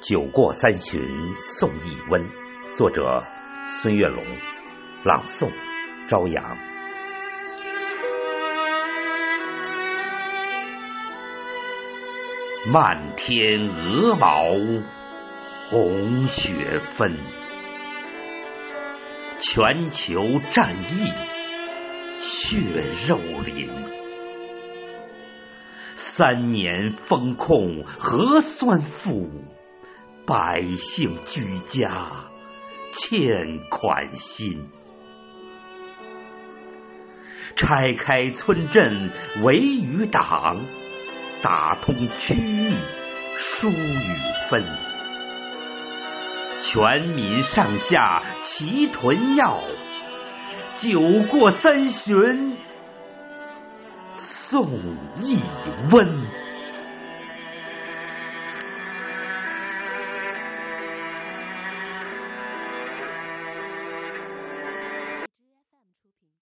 酒过三巡送一温，作者孙月龙，朗诵朝阳。漫天鹅毛红雪纷，全球战役血肉淋。三年封控核酸负。百姓居家欠款心，拆开村镇围与党，打通区域疏与分，全民上下齐囤药，酒过三巡送一温。